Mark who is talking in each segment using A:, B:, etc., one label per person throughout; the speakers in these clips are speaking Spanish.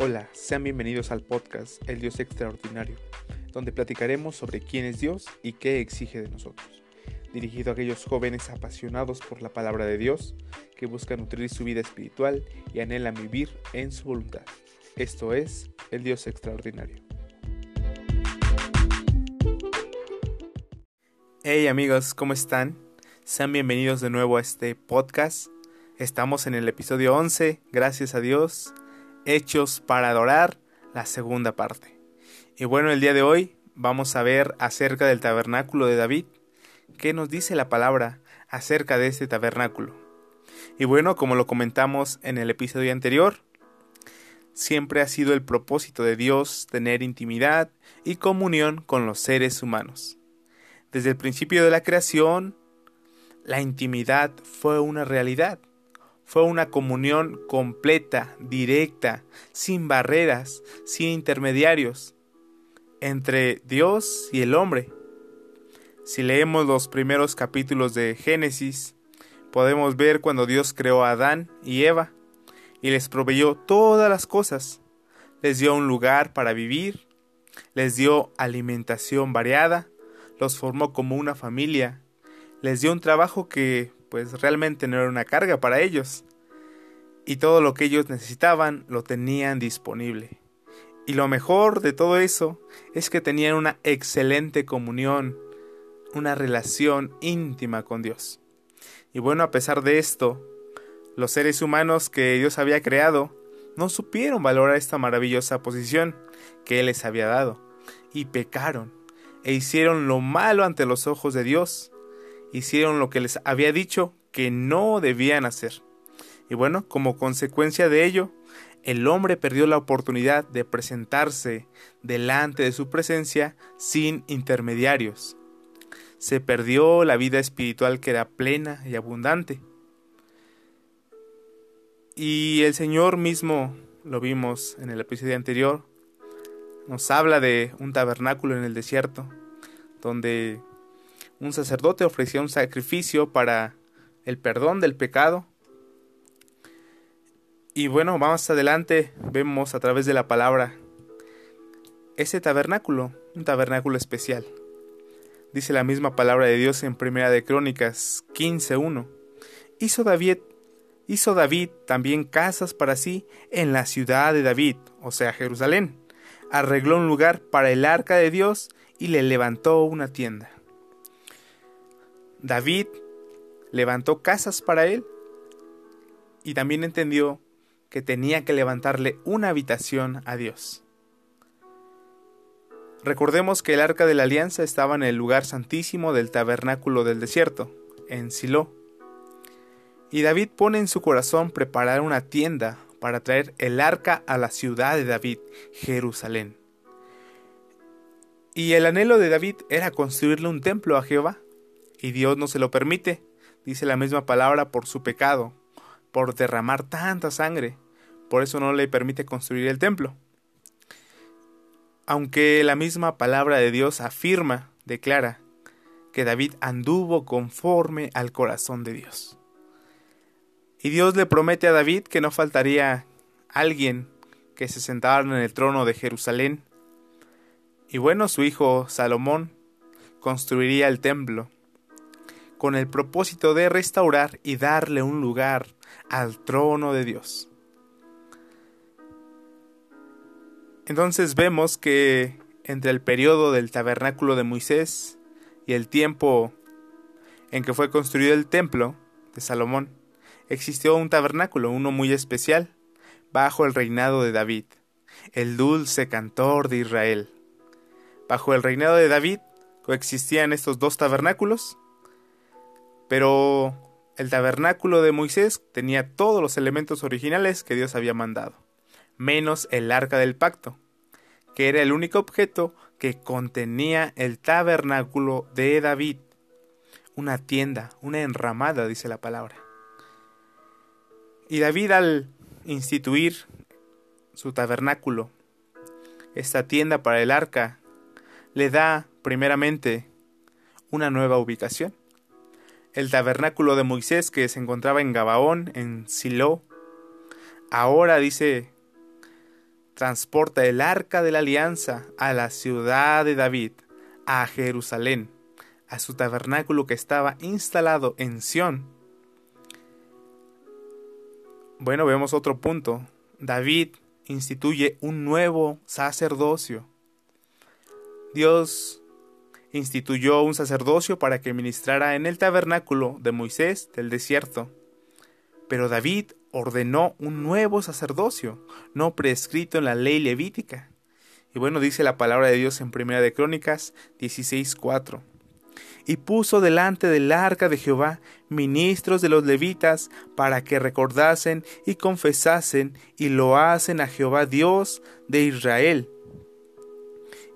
A: Hola, sean bienvenidos al podcast El Dios Extraordinario, donde platicaremos sobre quién es Dios y qué exige de nosotros. Dirigido a aquellos jóvenes apasionados por la palabra de Dios, que buscan nutrir su vida espiritual y anhelan vivir en su voluntad. Esto es El Dios Extraordinario. Hey amigos, ¿cómo están? Sean bienvenidos de nuevo a este podcast. Estamos en el episodio 11, gracias a Dios. Hechos para adorar, la segunda parte. Y bueno, el día de hoy vamos a ver acerca del tabernáculo de David. ¿Qué nos dice la palabra acerca de este tabernáculo? Y bueno, como lo comentamos en el episodio anterior, siempre ha sido el propósito de Dios tener intimidad y comunión con los seres humanos. Desde el principio de la creación, la intimidad fue una realidad fue una comunión completa, directa, sin barreras, sin intermediarios, entre Dios y el hombre. Si leemos los primeros capítulos de Génesis, podemos ver cuando Dios creó a Adán y Eva y les proveyó todas las cosas. Les dio un lugar para vivir, les dio alimentación variada, los formó como una familia, les dio un trabajo que pues realmente no era una carga para ellos. Y todo lo que ellos necesitaban lo tenían disponible. Y lo mejor de todo eso es que tenían una excelente comunión, una relación íntima con Dios. Y bueno, a pesar de esto, los seres humanos que Dios había creado no supieron valorar esta maravillosa posición que Él les había dado, y pecaron, e hicieron lo malo ante los ojos de Dios, hicieron lo que les había dicho que no debían hacer. Y bueno, como consecuencia de ello, el hombre perdió la oportunidad de presentarse delante de su presencia sin intermediarios. Se perdió la vida espiritual que era plena y abundante. Y el Señor mismo, lo vimos en el episodio anterior, nos habla de un tabernáculo en el desierto, donde un sacerdote ofrecía un sacrificio para el perdón del pecado. Y bueno, más adelante vemos a través de la palabra ese tabernáculo, un tabernáculo especial. Dice la misma palabra de Dios en Primera de Crónicas 15:1. Hizo David hizo David también casas para sí en la ciudad de David, o sea, Jerusalén. Arregló un lugar para el arca de Dios y le levantó una tienda. David levantó casas para él y también entendió que tenía que levantarle una habitación a Dios. Recordemos que el arca de la alianza estaba en el lugar santísimo del tabernáculo del desierto, en Silo. Y David pone en su corazón preparar una tienda para traer el arca a la ciudad de David, Jerusalén. Y el anhelo de David era construirle un templo a Jehová, y Dios no se lo permite, dice la misma palabra, por su pecado, por derramar tanta sangre. Por eso no le permite construir el templo. Aunque la misma palabra de Dios afirma, declara, que David anduvo conforme al corazón de Dios. Y Dios le promete a David que no faltaría alguien que se sentara en el trono de Jerusalén. Y bueno, su hijo Salomón construiría el templo con el propósito de restaurar y darle un lugar al trono de Dios. Entonces vemos que entre el periodo del tabernáculo de Moisés y el tiempo en que fue construido el templo de Salomón, existió un tabernáculo, uno muy especial, bajo el reinado de David, el dulce cantor de Israel. Bajo el reinado de David coexistían estos dos tabernáculos, pero el tabernáculo de Moisés tenía todos los elementos originales que Dios había mandado, menos el arca del pacto, que era el único objeto que contenía el tabernáculo de David. Una tienda, una enramada, dice la palabra. Y David al instituir su tabernáculo, esta tienda para el arca, le da primeramente una nueva ubicación el tabernáculo de Moisés que se encontraba en Gabaón, en Silo. Ahora dice, transporta el arca de la alianza a la ciudad de David, a Jerusalén, a su tabernáculo que estaba instalado en Sión. Bueno, vemos otro punto. David instituye un nuevo sacerdocio. Dios instituyó un sacerdocio para que ministrara en el tabernáculo de Moisés del desierto. Pero David ordenó un nuevo sacerdocio, no prescrito en la ley levítica. Y bueno, dice la palabra de Dios en Primera de Crónicas 16:4. Y puso delante del arca de Jehová ministros de los levitas para que recordasen y confesasen y lo hacen a Jehová Dios de Israel.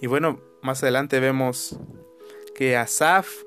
A: Y bueno, más adelante vemos que Asaf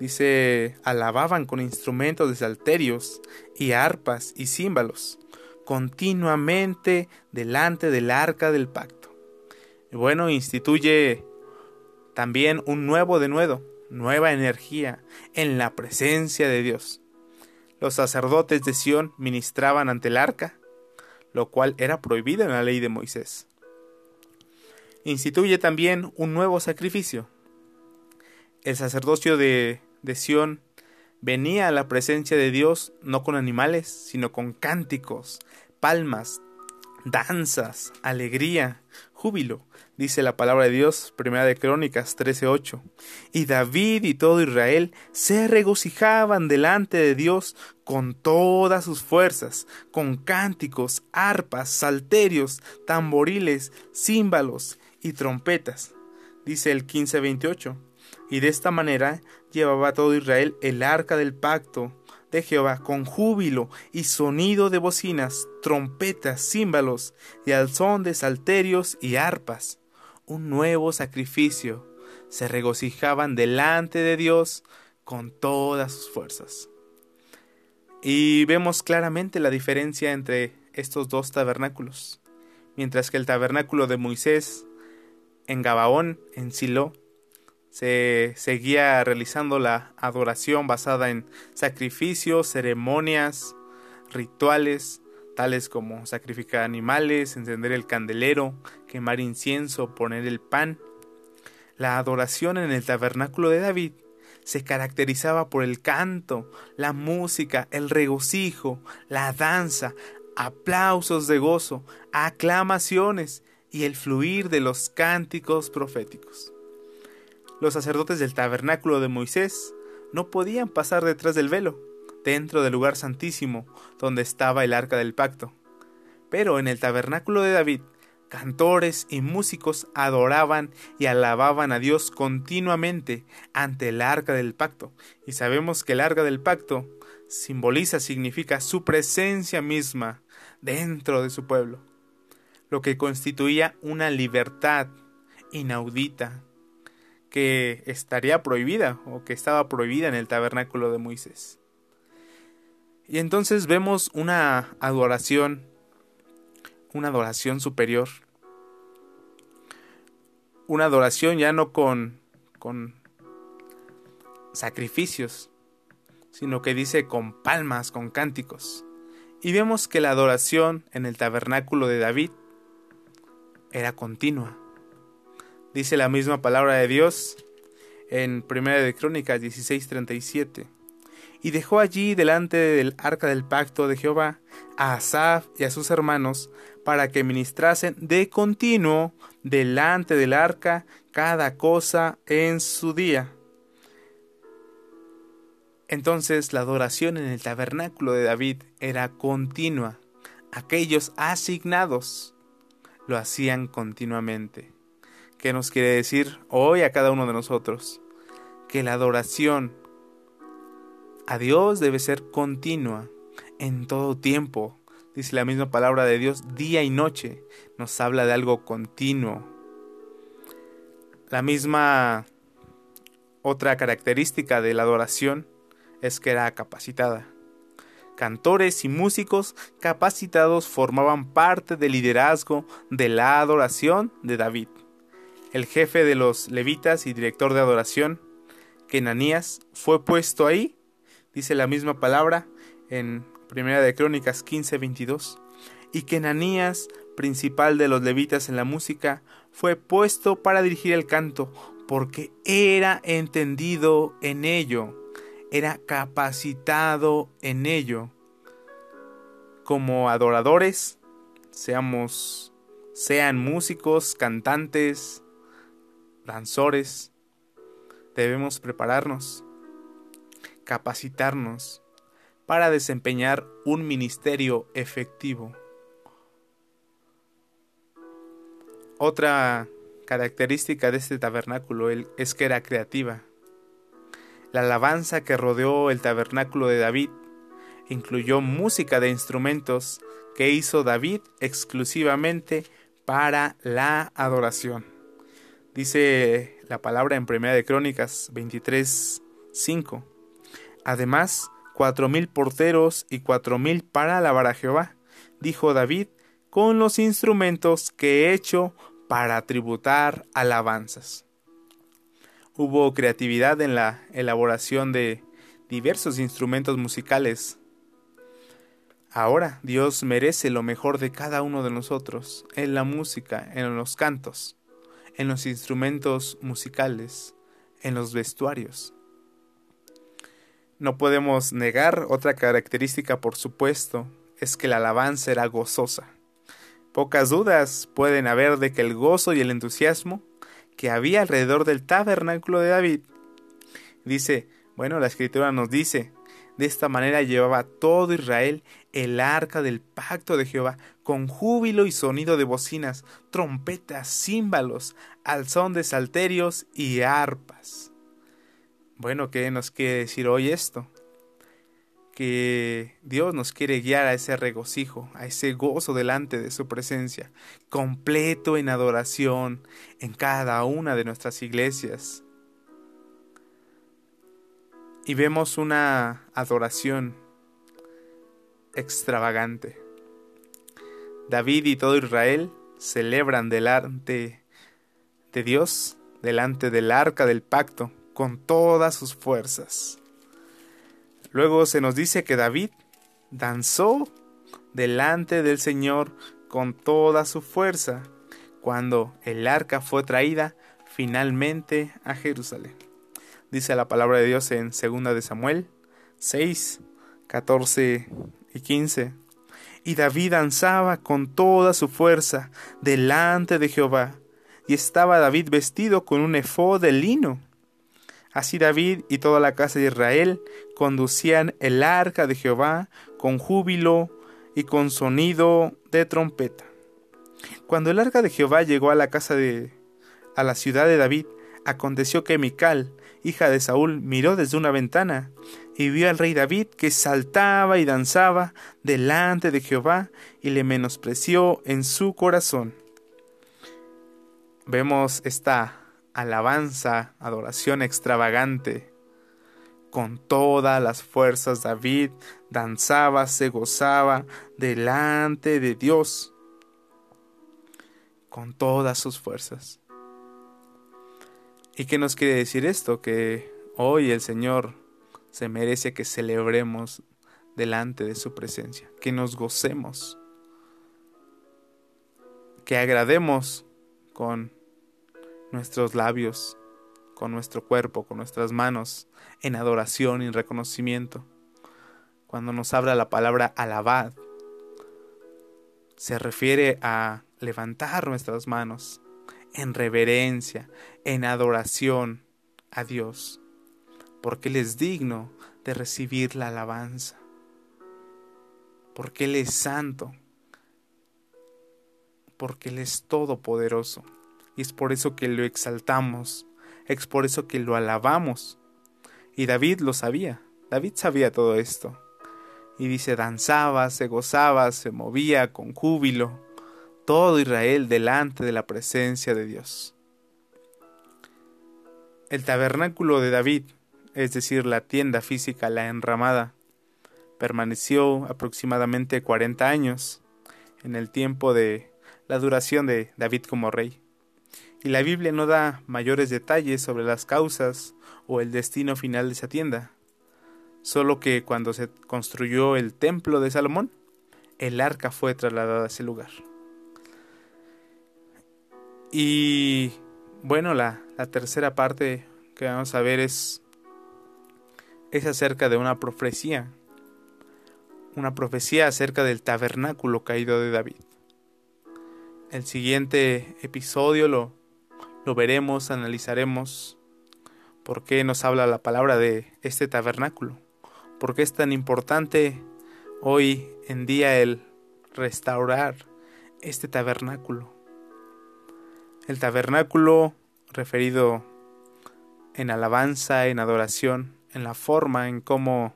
A: dice alababan con instrumentos de salterios y arpas y címbalos continuamente delante del arca del pacto. Y bueno, instituye también un nuevo denuedo, nueva energía en la presencia de Dios. Los sacerdotes de Sión ministraban ante el arca, lo cual era prohibido en la ley de Moisés. Instituye también un nuevo sacrificio, el sacerdocio de, Sión venía a la presencia de Dios no con animales, sino con cánticos, palmas, danzas, alegría, júbilo, dice la palabra de Dios, primera de Crónicas 13:8. Y David y todo Israel se regocijaban delante de Dios con todas sus fuerzas, con cánticos, arpas, salterios, tamboriles, címbalos y trompetas, dice el 15:28 y de esta manera llevaba todo Israel el arca del pacto de Jehová con júbilo y sonido de bocinas, trompetas, címbalos y al son de salterios y arpas. Un nuevo sacrificio. Se regocijaban delante de Dios con todas sus fuerzas. Y vemos claramente la diferencia entre estos dos tabernáculos. Mientras que el tabernáculo de Moisés en Gabaón, en Silo, se seguía realizando la adoración basada en sacrificios, ceremonias, rituales, tales como sacrificar animales, encender el candelero, quemar incienso, poner el pan. La adoración en el tabernáculo de David se caracterizaba por el canto, la música, el regocijo, la danza, aplausos de gozo, aclamaciones y el fluir de los cánticos proféticos los sacerdotes del tabernáculo de Moisés no podían pasar detrás del velo, dentro del lugar santísimo, donde estaba el arca del pacto. Pero en el tabernáculo de David, cantores y músicos adoraban y alababan a Dios continuamente ante el arca del pacto. Y sabemos que el arca del pacto simboliza, significa su presencia misma dentro de su pueblo, lo que constituía una libertad inaudita que estaría prohibida o que estaba prohibida en el tabernáculo de Moisés. Y entonces vemos una adoración, una adoración superior, una adoración ya no con, con sacrificios, sino que dice con palmas, con cánticos. Y vemos que la adoración en el tabernáculo de David era continua Dice la misma palabra de Dios en Primera de Crónicas 16:37. Y dejó allí delante del arca del pacto de Jehová a Asaf y a sus hermanos para que ministrasen de continuo delante del arca cada cosa en su día. Entonces la adoración en el tabernáculo de David era continua. Aquellos asignados lo hacían continuamente. ¿Qué nos quiere decir hoy a cada uno de nosotros? Que la adoración a Dios debe ser continua en todo tiempo. Dice la misma palabra de Dios, día y noche. Nos habla de algo continuo. La misma otra característica de la adoración es que era capacitada. Cantores y músicos capacitados formaban parte del liderazgo de la adoración de David el jefe de los levitas y director de adoración, Kenanías, fue puesto ahí, dice la misma palabra en Primera de Crónicas 15:22, y Kenanías principal de los levitas en la música, fue puesto para dirigir el canto, porque era entendido en ello, era capacitado en ello. Como adoradores, seamos, sean músicos, cantantes, danzores, debemos prepararnos, capacitarnos para desempeñar un ministerio efectivo. Otra característica de este tabernáculo es que era creativa. La alabanza que rodeó el tabernáculo de David incluyó música de instrumentos que hizo David exclusivamente para la adoración. Dice la palabra en Primera de Crónicas 23, 5. Además, cuatro mil porteros y cuatro mil para alabar a Jehová, dijo David, con los instrumentos que he hecho para tributar alabanzas. Hubo creatividad en la elaboración de diversos instrumentos musicales. Ahora Dios merece lo mejor de cada uno de nosotros, en la música, en los cantos, en los instrumentos musicales, en los vestuarios. No podemos negar otra característica, por supuesto, es que la alabanza era gozosa. Pocas dudas pueden haber de que el gozo y el entusiasmo que había alrededor del tabernáculo de David, dice, bueno, la escritura nos dice, de esta manera llevaba todo Israel el arca del pacto de Jehová, con júbilo y sonido de bocinas, trompetas, címbalos, al son de salterios y arpas. Bueno, ¿qué nos quiere decir hoy esto? Que Dios nos quiere guiar a ese regocijo, a ese gozo delante de su presencia, completo en adoración en cada una de nuestras iglesias. Y vemos una adoración extravagante. David y todo Israel celebran delante de Dios, delante del arca del pacto, con todas sus fuerzas. Luego se nos dice que David danzó delante del Señor con toda su fuerza cuando el arca fue traída finalmente a Jerusalén. Dice la palabra de Dios en 2 de Samuel 6, 14 y 15. Y David danzaba con toda su fuerza delante de Jehová, y estaba David vestido con un efod de lino Así David y toda la casa de Israel conducían el arca de Jehová con júbilo y con sonido de trompeta. Cuando el arca de Jehová llegó a la casa de a la ciudad de David, aconteció que Mical, hija de Saúl, miró desde una ventana y vio al rey David que saltaba y danzaba delante de Jehová y le menospreció en su corazón. Vemos esta alabanza, adoración extravagante. Con todas las fuerzas David danzaba, se gozaba delante de Dios. Con todas sus fuerzas. ¿Y qué nos quiere decir esto? Que hoy el Señor se merece que celebremos delante de su presencia, que nos gocemos, que agrademos con nuestros labios, con nuestro cuerpo, con nuestras manos, en adoración y reconocimiento. Cuando nos habla la palabra alabad, se refiere a levantar nuestras manos en reverencia, en adoración a Dios, porque Él es digno de recibir la alabanza, porque Él es santo, porque Él es todopoderoso y es por eso que lo exaltamos, es por eso que lo alabamos. Y David lo sabía, David sabía todo esto. Y dice, danzaba, se gozaba, se movía con júbilo, todo Israel delante de la presencia de Dios. El tabernáculo de David, es decir, la tienda física, la enramada, permaneció aproximadamente 40 años en el tiempo de la duración de David como rey y la Biblia no da mayores detalles sobre las causas o el destino final de esa tienda. Solo que cuando se construyó el templo de Salomón, el arca fue trasladada a ese lugar. Y bueno, la, la tercera parte que vamos a ver es, es acerca de una profecía. Una profecía acerca del tabernáculo caído de David. El siguiente episodio lo, lo veremos, analizaremos por qué nos habla la palabra de este tabernáculo. ¿Por qué es tan importante hoy en día el restaurar este tabernáculo? El tabernáculo referido en alabanza, en adoración, en la forma en cómo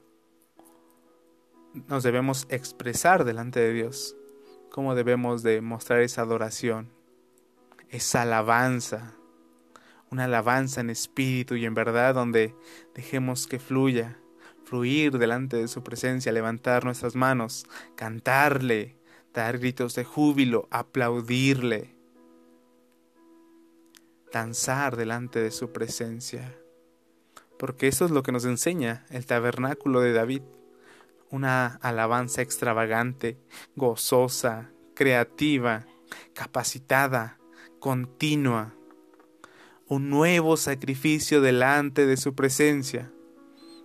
A: nos debemos expresar delante de Dios, cómo debemos de mostrar esa adoración, esa alabanza, una alabanza en espíritu y en verdad donde dejemos que fluya, fluir delante de su presencia, levantar nuestras manos, cantarle, dar gritos de júbilo, aplaudirle, danzar delante de su presencia. Porque eso es lo que nos enseña el tabernáculo de David, una alabanza extravagante, gozosa, creativa, capacitada, continua, un nuevo sacrificio delante de su presencia,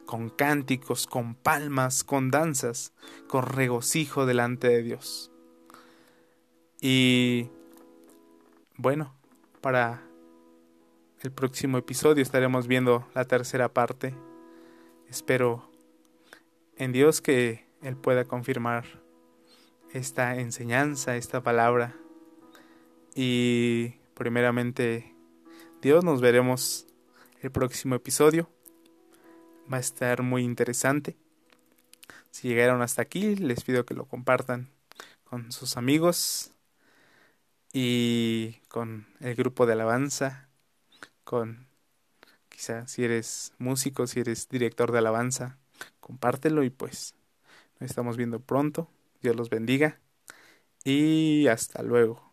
A: con cánticos, con palmas, con danzas, con regocijo delante de Dios. Y bueno, para el próximo episodio estaremos viendo la tercera parte. Espero en Dios que Él pueda confirmar esta enseñanza, esta palabra. Y primeramente Dios, nos veremos el próximo episodio. Va a estar muy interesante. Si llegaron hasta aquí, les pido que lo compartan con sus amigos y con el grupo de alabanza, con quizá si eres músico, si eres director de alabanza, compártelo y pues nos estamos viendo pronto. Dios los bendiga y hasta luego.